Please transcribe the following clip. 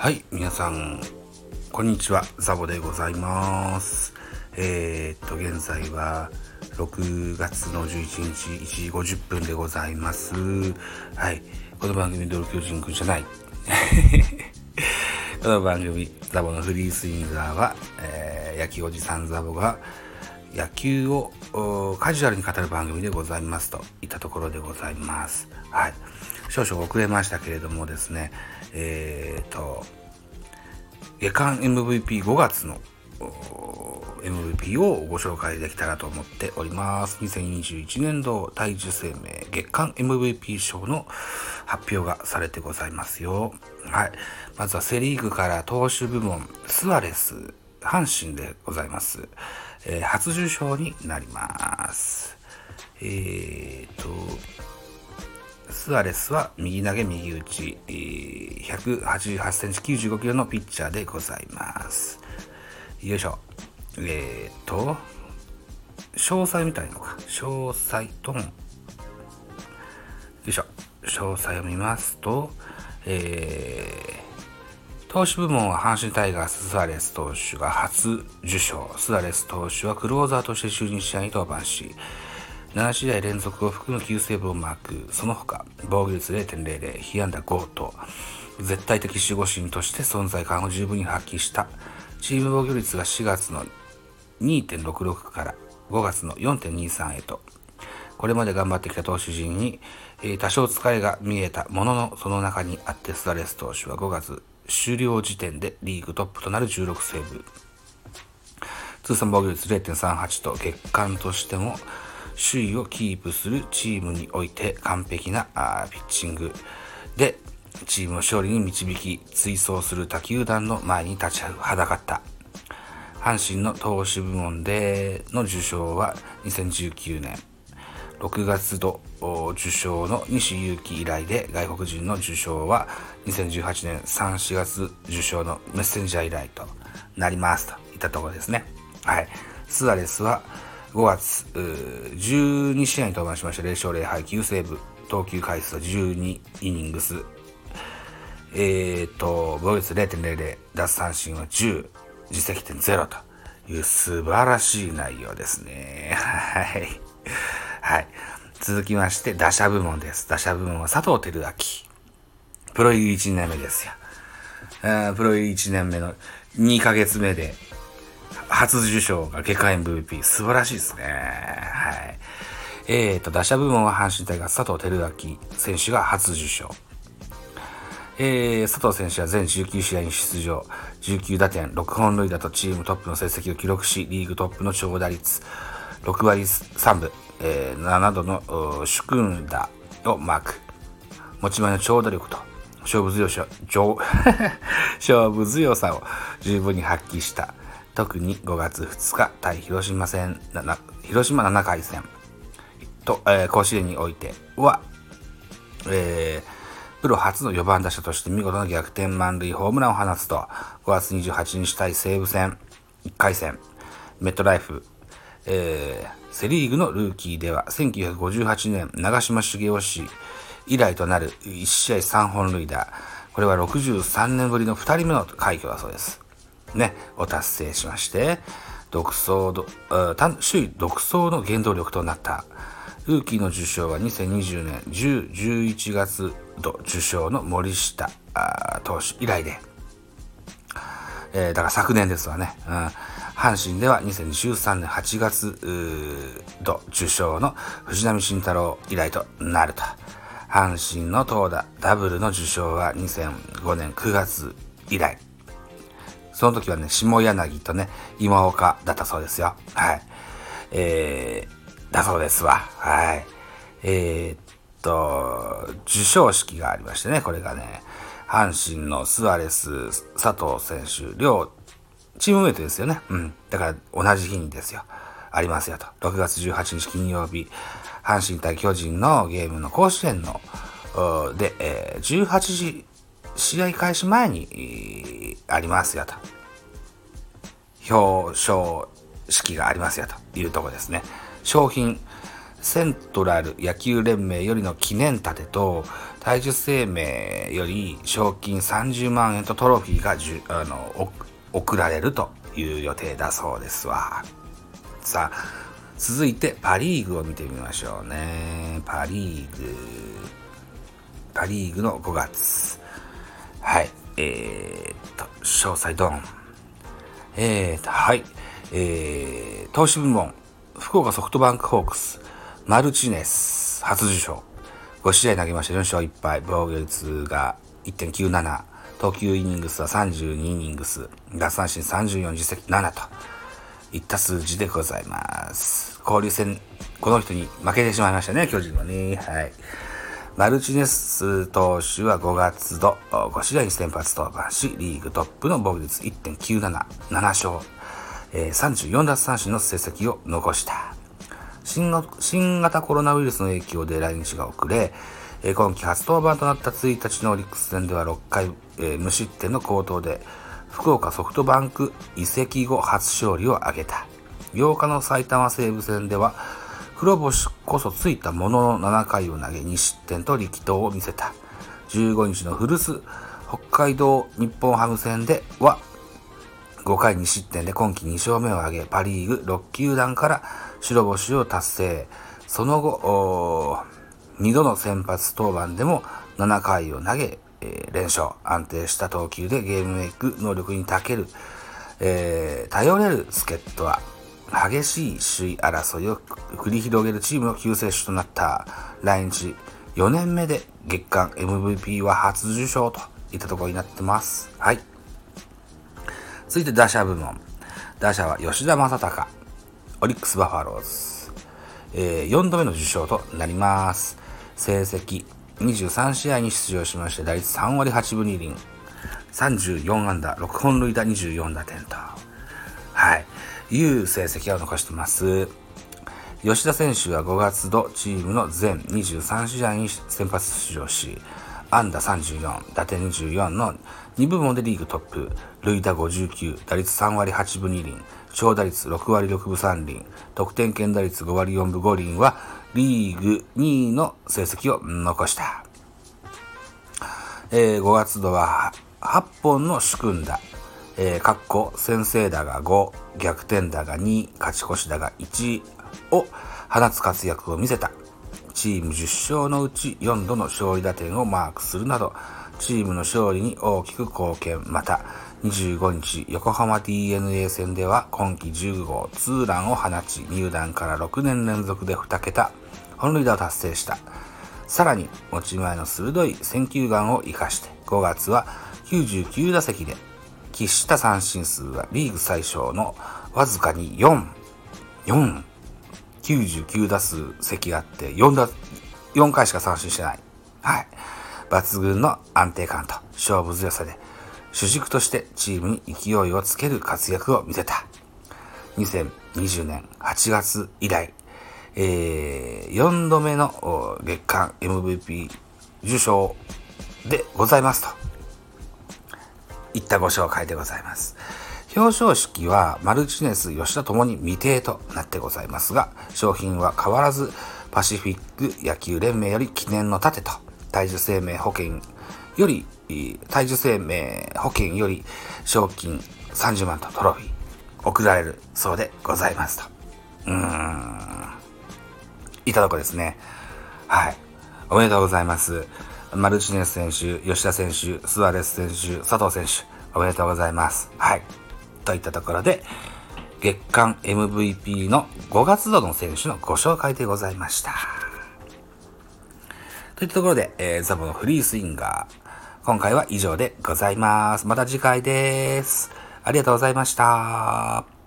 はい、皆さん、こんにちは、ザボでございます。えー、っと、現在は6月の11日1時50分でございます。はい、この番組、ドル巨人くんじゃない。この番組、ザボのフリースインガーは、えー、野球おじさんザボが野球をカジュアルに語る番組でございますといったところでございます。はい。少々遅れましたけれどもですね、えー、と、月間 MVP5 月の MVP をご紹介できたらと思っております。2021年度体重生命月間 MVP 賞の発表がされてございますよ。はい。まずはセリーグから投手部門、スアレス、阪神でございます。えー、初受賞になります。えーと、スアレスは右投げ右打ち、188センチ95キロのピッチャーでございます。よいしょ。えーと、詳細みたいのか。詳細とも、よいしょ。詳細を見ますと、えー、投手部門は阪神タイガーススアレス投手が初受賞。スアレス投手はクローザーとして就任試合に登板し、7試合連続を含む9セーブをマーク。その他、防御率0.00、被安打5と、絶対的守護神として存在感を十分に発揮した。チーム防御率が4月の2.66から5月の4.23へと、これまで頑張ってきた投手陣に、えー、多少疲れが見えたものの、その中にあってスアレス投手は5月終了時点でリーグトップとなる16セーブ。通算防御率0.38と月間としても首位をキープするチームにおいて完璧なピッチング。でチームを勝利に導き追走する他球団の前に立ちはだかった。阪神の投手部門での受賞は2019年。6月度受賞の西勇輝以来で外国人の受賞は2018年。3、4月受賞のメッセンジャー以来となります。といったところですね。はい。スアレスは5月12試合に登板しました0勝0敗9セーブ投球回数は12イニングスえっ、と防御率0.00奪三振は10実績点0という素晴らしい内容ですね。はい。はい。続きまして、打者部門です。打者部門は佐藤輝明。プロ入り1年目ですよ。プロ入り1年目の2ヶ月目で、初受賞が月間 MVP。素晴らしいですね。はい。えーと、打者部門は阪神タイガー佐藤輝明選手が初受賞。えー、佐藤選手は全19試合に出場、19打点、6本塁打とチームトップの成績を記録し、リーグトップの長打率、6割3分、えー、7度の主君打をマーク。持ち前の長打力と勝負強さ勝負強さを十分に発揮した。特に5月2日対広島戦、広島7回戦と、えー、甲子園においては、えー、プロ初の4番打者として見事な逆転満塁ホームランを放つと、5月28日対西武戦1回戦、メットライフえー、セリーグのルーキーでは1958年長嶋茂雄氏以来となる1試合3本塁打。これは63年ぶりの2人目の快挙だそうです。ね、を達成しまして、独走首位独走の原動力となった。ルーキーの受賞は2020年10、11月度受賞の森下投手以来で、えー、だから昨年ですわね。うん阪神では2013年8月度受賞の藤波慎太郎以来となると。阪神の投打ダブルの受賞は2005年9月以来。その時はね、下柳とね、今岡だったそうですよ。はい。えー、だそうですわ。はい。えー、っと、受賞式がありましてね、これがね、阪神のスアレス佐藤選手、両チームメイトですよね。うん。だから同じ日にですよ。ありますよと。6月18日金曜日、阪神対巨人のゲームの甲子園の、で、えー、18時、試合開始前に、ありますよと。表彰式がありますよというとこですね。商品、セントラル野球連盟よりの記念盾と、体重生命より賞金30万円とトロフィーがじゅあの送られるという予定だそうですわ。さあ、続いてパリーグを見てみましょうね。パリーグ。パリーグの5月。はい。えー、っと、詳細ドン。えー、っと、はい。えー、投資部門、福岡ソフトバンクホークス、マルチネス、初受賞。5試合投げました4勝1敗。防御率が1.97。投球イニングスは32イニングス。奪三振34、実績7と。いった数字でございます。交流戦、この人に負けてしまいましたね、巨人はね。はい。マルチネス投手は5月度5試合に先発登板し、リーグトップの防御率1.97、7勝、えー、34奪三振の成績を残した。新型コロナウイルスの影響で来日が遅れ、えー、今季初登板となった1日のオリックス戦では6回、えー、無失点の好投で、福岡ソフトバンク移籍後初勝利を挙げた。8日の埼玉西武戦では、黒星こそついたものの7回を投げ2失点と力投を見せた。15日の古巣、北海道日本ハム戦では、5回2失点で今季2勝目を挙げ、パリーグ6球団から白星を達成。その後、2度の先発登板でも7回を投げ、えー、連勝、安定した投球でゲームメイク能力に長ける、えー、頼れる助っ人は、激しい首位争いを繰り広げるチームの救世主となった来日4年目で月間 MVP は初受賞といったところになってます。はい。続いて打者部門。打者は吉田正尚、オリックスバファローズ。えー、4度目の受賞となります。成績23試合に出場しまして、打率3割8分2厘、34安打、6本塁打24打点と、いう成績を残してます。吉田選手は5月度チームの全23試合に先発出場し、安打34、打点24の2部門でリーグトップ、塁打59、打率3割8分2厘、長打率6割6分3厘、得点圏打率5割4分5厘はリーグ2位の成績を残した。えー、5月度は8本の主君打、えー、かっこ先制打が5、逆転打が2、勝ち越し打が1を放つ活躍を見せた。チーム10勝のうち4度の勝利打点をマークするなど、チームの勝利に大きく貢献。また、25日、横浜 DeNA 戦では今季10号ツーランを放ち、入団から6年連続で2桁本塁打を達成した。さらに、持ち前の鋭い選球眼を活かして、5月は99打席で、喫した三振数はリーグ最小のわずかに4、4、99打数席あって4打、4回しか三振してない。はい。抜群の安定感と勝負強さで、主軸としてチームに勢いをつける活躍を見せた。2020年8月以来、えー、4度目の月間 MVP 受賞でございますと。いったご紹介でございます。表彰式はマルチネス吉田ともに未定となってございますが、商品は変わらずパシフィック野球連盟より記念の盾と、体重生命保険より、体重生命保険より賞金30万とトロフィー贈られるそうでございますと。うーん。いただこですね。はい。おめでとうございます。マルチネス選手、吉田選手、スアレス選手、佐藤選手、おめでとうございます。はい。といったところで、月間 MVP の5月度の選手のご紹介でございました。といったところで、えー、ザボのフリースインガー。今回は以上でございます。また次回です。ありがとうございました。